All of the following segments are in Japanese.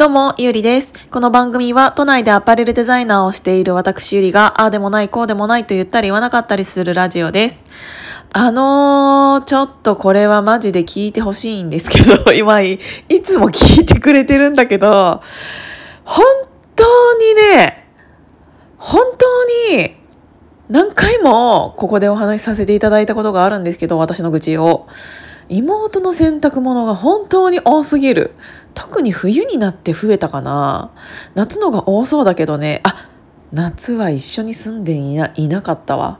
どうも、ゆりです。この番組は都内でアパレルデザイナーをしている私ゆりが、ああでもない、こうでもないと言ったり言わなかったりするラジオです。あのー、ちょっとこれはマジで聞いてほしいんですけど、今い、いつも聞いてくれてるんだけど、本当にね、本当に、何回もここでお話しさせていただいたことがあるんですけど、私の愚痴を。妹の洗濯物が本当に多すぎる。特に冬になって増えたかな。夏のが多そうだけどね。あ、夏は一緒に住んでいなかったわ。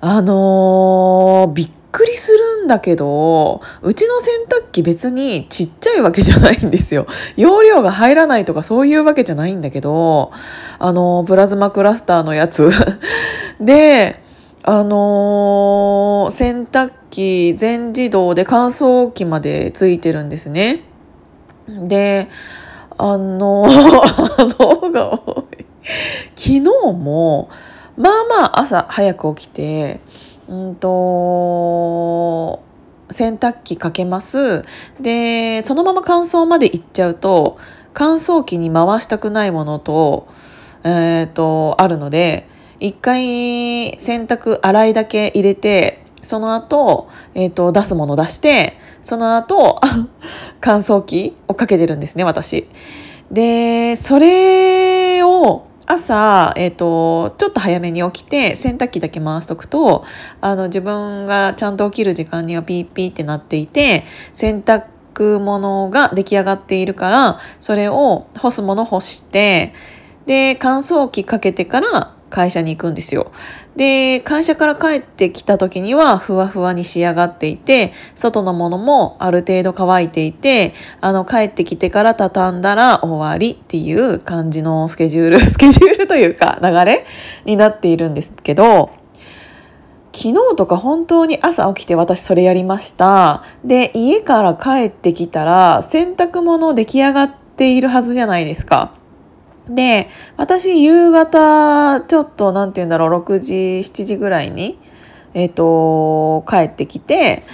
あのー、びっくりするんだけど、うちの洗濯機別にちっちゃいわけじゃないんですよ。容量が入らないとかそういうわけじゃないんだけど、あのー、プラズマクラスターのやつ。で、あのー、洗濯機全自動で乾燥機までついてるんですね。であのあのが多い。昨日もまあまあ朝早く起きてうんと洗濯機かけます。でそのまま乾燥まで行っちゃうと乾燥機に回したくないものと,、えーと、あるので一回洗濯洗いだけ入れてその後、えーと、出すもの出してその後 乾燥機をかけてるんですね私。でそれを朝、えーと、ちょっと早めに起きて洗濯機だけ回しとくとあの自分がちゃんと起きる時間にはピーピーってなっていて洗濯物が出来上がっているからそれを干すもの干してで乾燥機かけてから会社に行くんですよ。で、会社から帰ってきた時にはふわふわに仕上がっていて、外のものもある程度乾いていて、あの、帰ってきてから畳んだら終わりっていう感じのスケジュール、スケジュールというか流れになっているんですけど、昨日とか本当に朝起きて私それやりました。で、家から帰ってきたら洗濯物出来上がっているはずじゃないですか。で私夕方ちょっと何て言うんだろう6時7時ぐらいに、えーと、帰ってきて、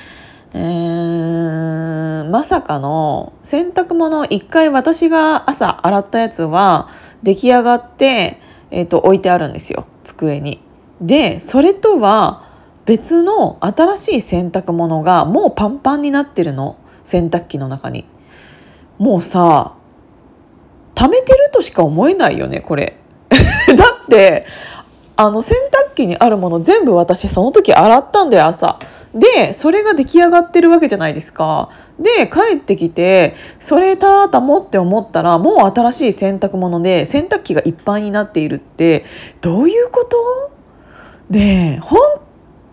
えー、まさかの洗濯物一回私が朝洗ったやつは出来上がって、えーと置いてあるんですよ机に。でそれとは別の新しい洗濯物がもうパンパンになってるの洗濯機の中に。もうさ貯めてるとしか思えないよねこれ。だってあの洗濯機にあるもの全部私その時洗ったんだよ朝。でそれが出来上がってるわけじゃないですか。で帰ってきてそれたたもって思ったらもう新しい洗濯物で洗濯機がいっぱいになっているってどういうこと？で本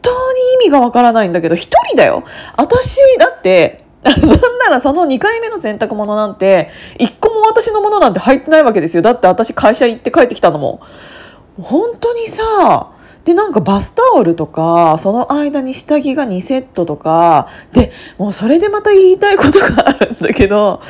当に意味がわからないんだけど一人だよ。私だってなんならその2回目の洗濯物なんて1個も私のものなんて入ってないわけですよ。だって私会社行って帰ってきたのも。本当にさでなんかバスタオルとかその間に下着が2セットとかでもうそれでまた言いたいことがあるんだけど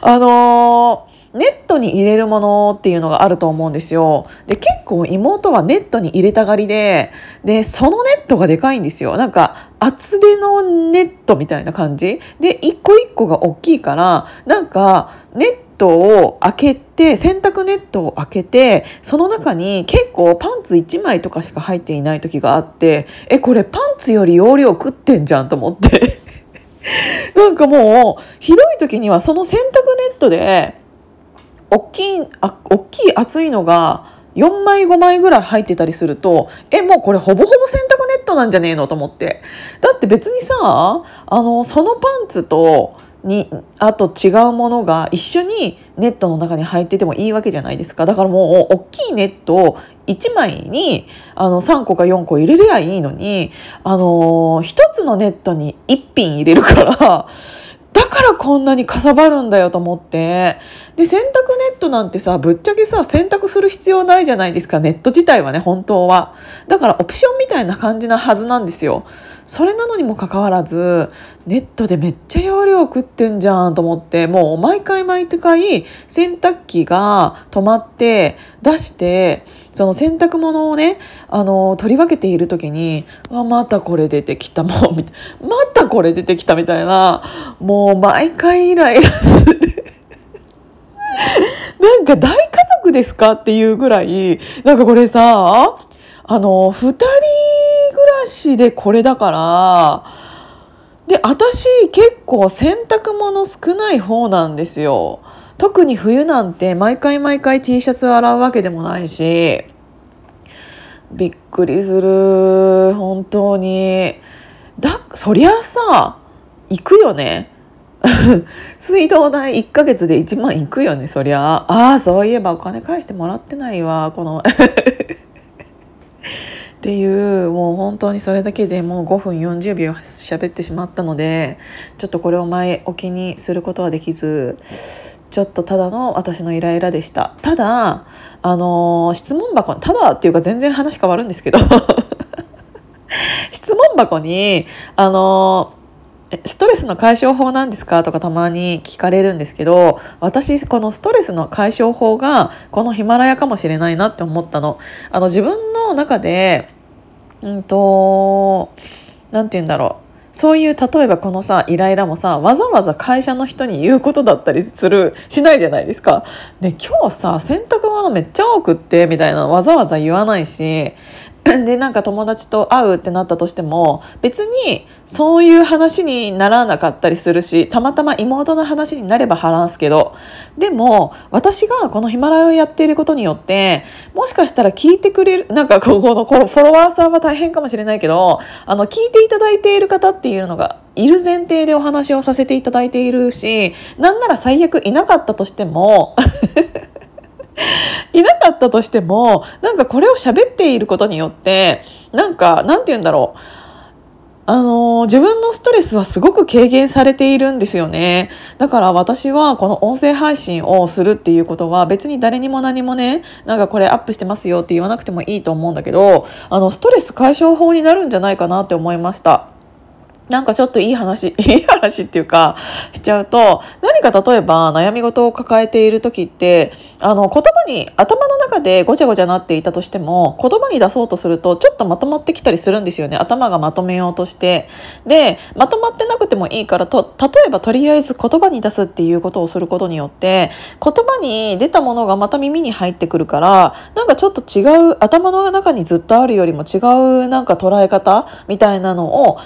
あのーネットに入れるものっていうのがあると思うんですよ。で結構妹はネットに入れたがりででそのネットがでかいんですよ。なんか厚手のネットみたいな感じで一個一個が大きいからなんかネットを開けて洗濯ネットを開けてその中に結構パンツ1枚とかしか入っていない時があってえこれパンツより容量食ってんじゃんと思って なんかもうひどい時にはその洗濯ネットで大きいあ大きい厚いのが4枚5枚ぐらい入ってたりするとえもうこれほぼほぼ洗濯ネットなんじゃねえのと思って。だって別にさあのそのパンツとにあと違うものが一緒にネットの中に入っててもいいわけじゃないですか。だからもう大きいネットを1枚にあの3個か4個入れりゃいいのにあの1つのネットに1品入れるからだからこんなにかさばるんだよと思って。で洗濯ネットなんてさぶっちゃけさ洗濯する必要ないじゃないですか。ネット自体はね本当は。だからオプションみたいな感じなはずなんですよ。それなのにもかかわらずネットでめっちゃ容量食ってんじゃんと思ってもう毎回毎回洗濯機が止まって出してその洗濯物をねあの取り分けている時に「あまたこれ出てきたもう」みたいな。またこれ出てきたみたいなもう毎回イライラする。なんか大家族ですかっていうぐらいなんかこれさあの2人しでこれだからで私結構洗濯物少ない方なんですよ。特に冬なんて毎回毎回 T シャツを洗うわけでもないしびっくりする。本当に。だそりゃさ行くよね。水道代1ヶ月で1万いくよねそりゃ。ああそういえばお金返してもらってないわこの。っていうもう本当にそれだけでもう5分40秒喋ってしまったのでちょっとこれを前置きにすることはできずちょっとただの私のイライラでした。ただあの質問箱ただっていうか全然話変わるんですけど 質問箱にあのストレスの解消法なんですか？とかたまに聞かれるんですけど私このストレスの解消法がこのヒマラヤかもしれないなって思ったの。あの自分の中でうんと何て言うんだろうそういう例えばこのさイライラもさわざわざ会社の人に言うことだったりするしないじゃないですか。で今日さ洗濯物めっちゃ多くってみたいなわざわざ言わないし でなんか友達と会うってなったとしても別にそういう話にならなかったりするしたまたま妹の話になれば話すけどでも私がこのヒマラヤをやっていることによってもしかしたら聞いてくれるなんかここのフォロワーさんは大変かもしれないけどあの聞いていただいている方っていうのがいる前提でお話をさせていただいているしなんなら最悪いなかったとしても いなかったとしてもなんかこれを喋っていることによってなんかなんて言うんだろうあの自分のストレスはすごく軽減されているんですよねだから私はこの音声配信をするっていうことは別に誰にも何もねなんかこれアップしてますよって言わなくてもいいと思うんだけどあのストレス解消法になるんじゃないかなって思いました。なんかちょっといい話 いい話っていうかしちゃうと何か例えば悩み事を抱えている時ってあの言葉に頭の中でごちゃごちゃなっていたとしても言葉に出そうとするとちょっとまとまってきたりするんですよね。頭がまとめようとして。でまとまってなくてもいいからと例えばとりあえず言葉に出すっていうことをすることによって言葉に出たものがまた耳に入ってくるからなんかちょっと違う頭の中にずっとあるよりも違うなんか捉え方みたいなのを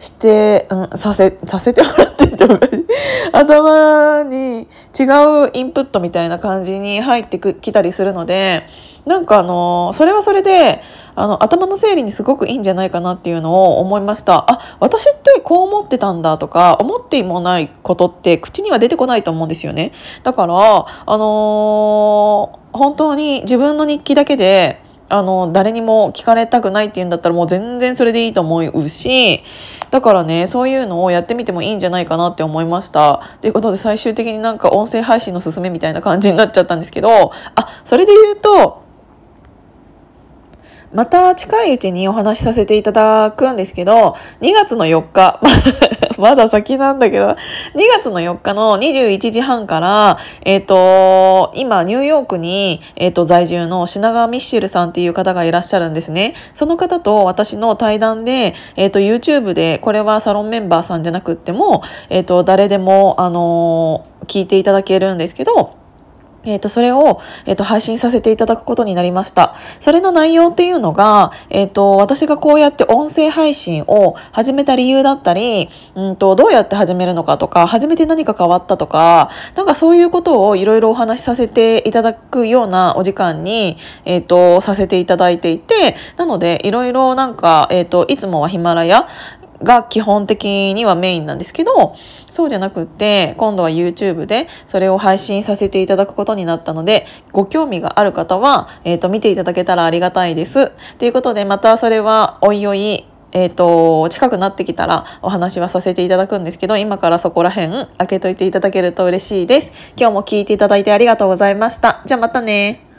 して、うん、させさせてもらってて 頭に違うインプットみたいな感じに入ってきたりするのでなんかあのそれはそれであの頭の整理にすごくいいんじゃないかなっていうのを思いました。あ私ってこう思ってたんだとか思ってもないことって口には出てこないと思うんですよね。だからあのー、本当に自分の日記だけであの誰にも聞かれたくないっていうんだったらもう全然それでいいと思うしだからねそういうのをやってみてもいいんじゃないかなって思いました。ということで最終的になんか音声配信の勧めみたいな感じになっちゃったんですけどあそれで言うとまた近いうちにお話しさせていただくんですけど2月の4日 まだ先なんだけど、2月の4日の21時半から、えっ、ー、と、今、ニューヨークに、え、ー、と、在住の品川ミッシェルさんっていう方がいらっしゃるんですね。その方と私の対談で、えっ、ー、と、YouTube で、これはサロンメンバーさんじゃなくっても、えっ、と、誰でも、あの聞いていただけるんですけど、えっ、ー、と、それを、えっ、ー、と、配信させていただくことになりました。それの内容っていうのが、えっ、ー、と、私がこうやって音声配信を始めた理由だったり、うんと、どうやって始めるのかとか、始めて何か変わったとか、なんかそういうことをいろいろお話しさせていただくようなお時間に、えっ、と、させていただいていて、なので、いろいろなんか、えっ、と、いつもはヒマラヤ、が基本的にはメインなんですけどそうじゃなくって今度は YouTube でそれを配信させていただくことになったのでご興味がある方は、えーと、見ていただけたらありがたいです。ということでまたそれはおいおいえーと、近くなってきたらお話はさせていただくんですけど今からそこら辺開けといていただけると嬉しいです。今日も聞いていただいてありがとうございました。じゃあまたね。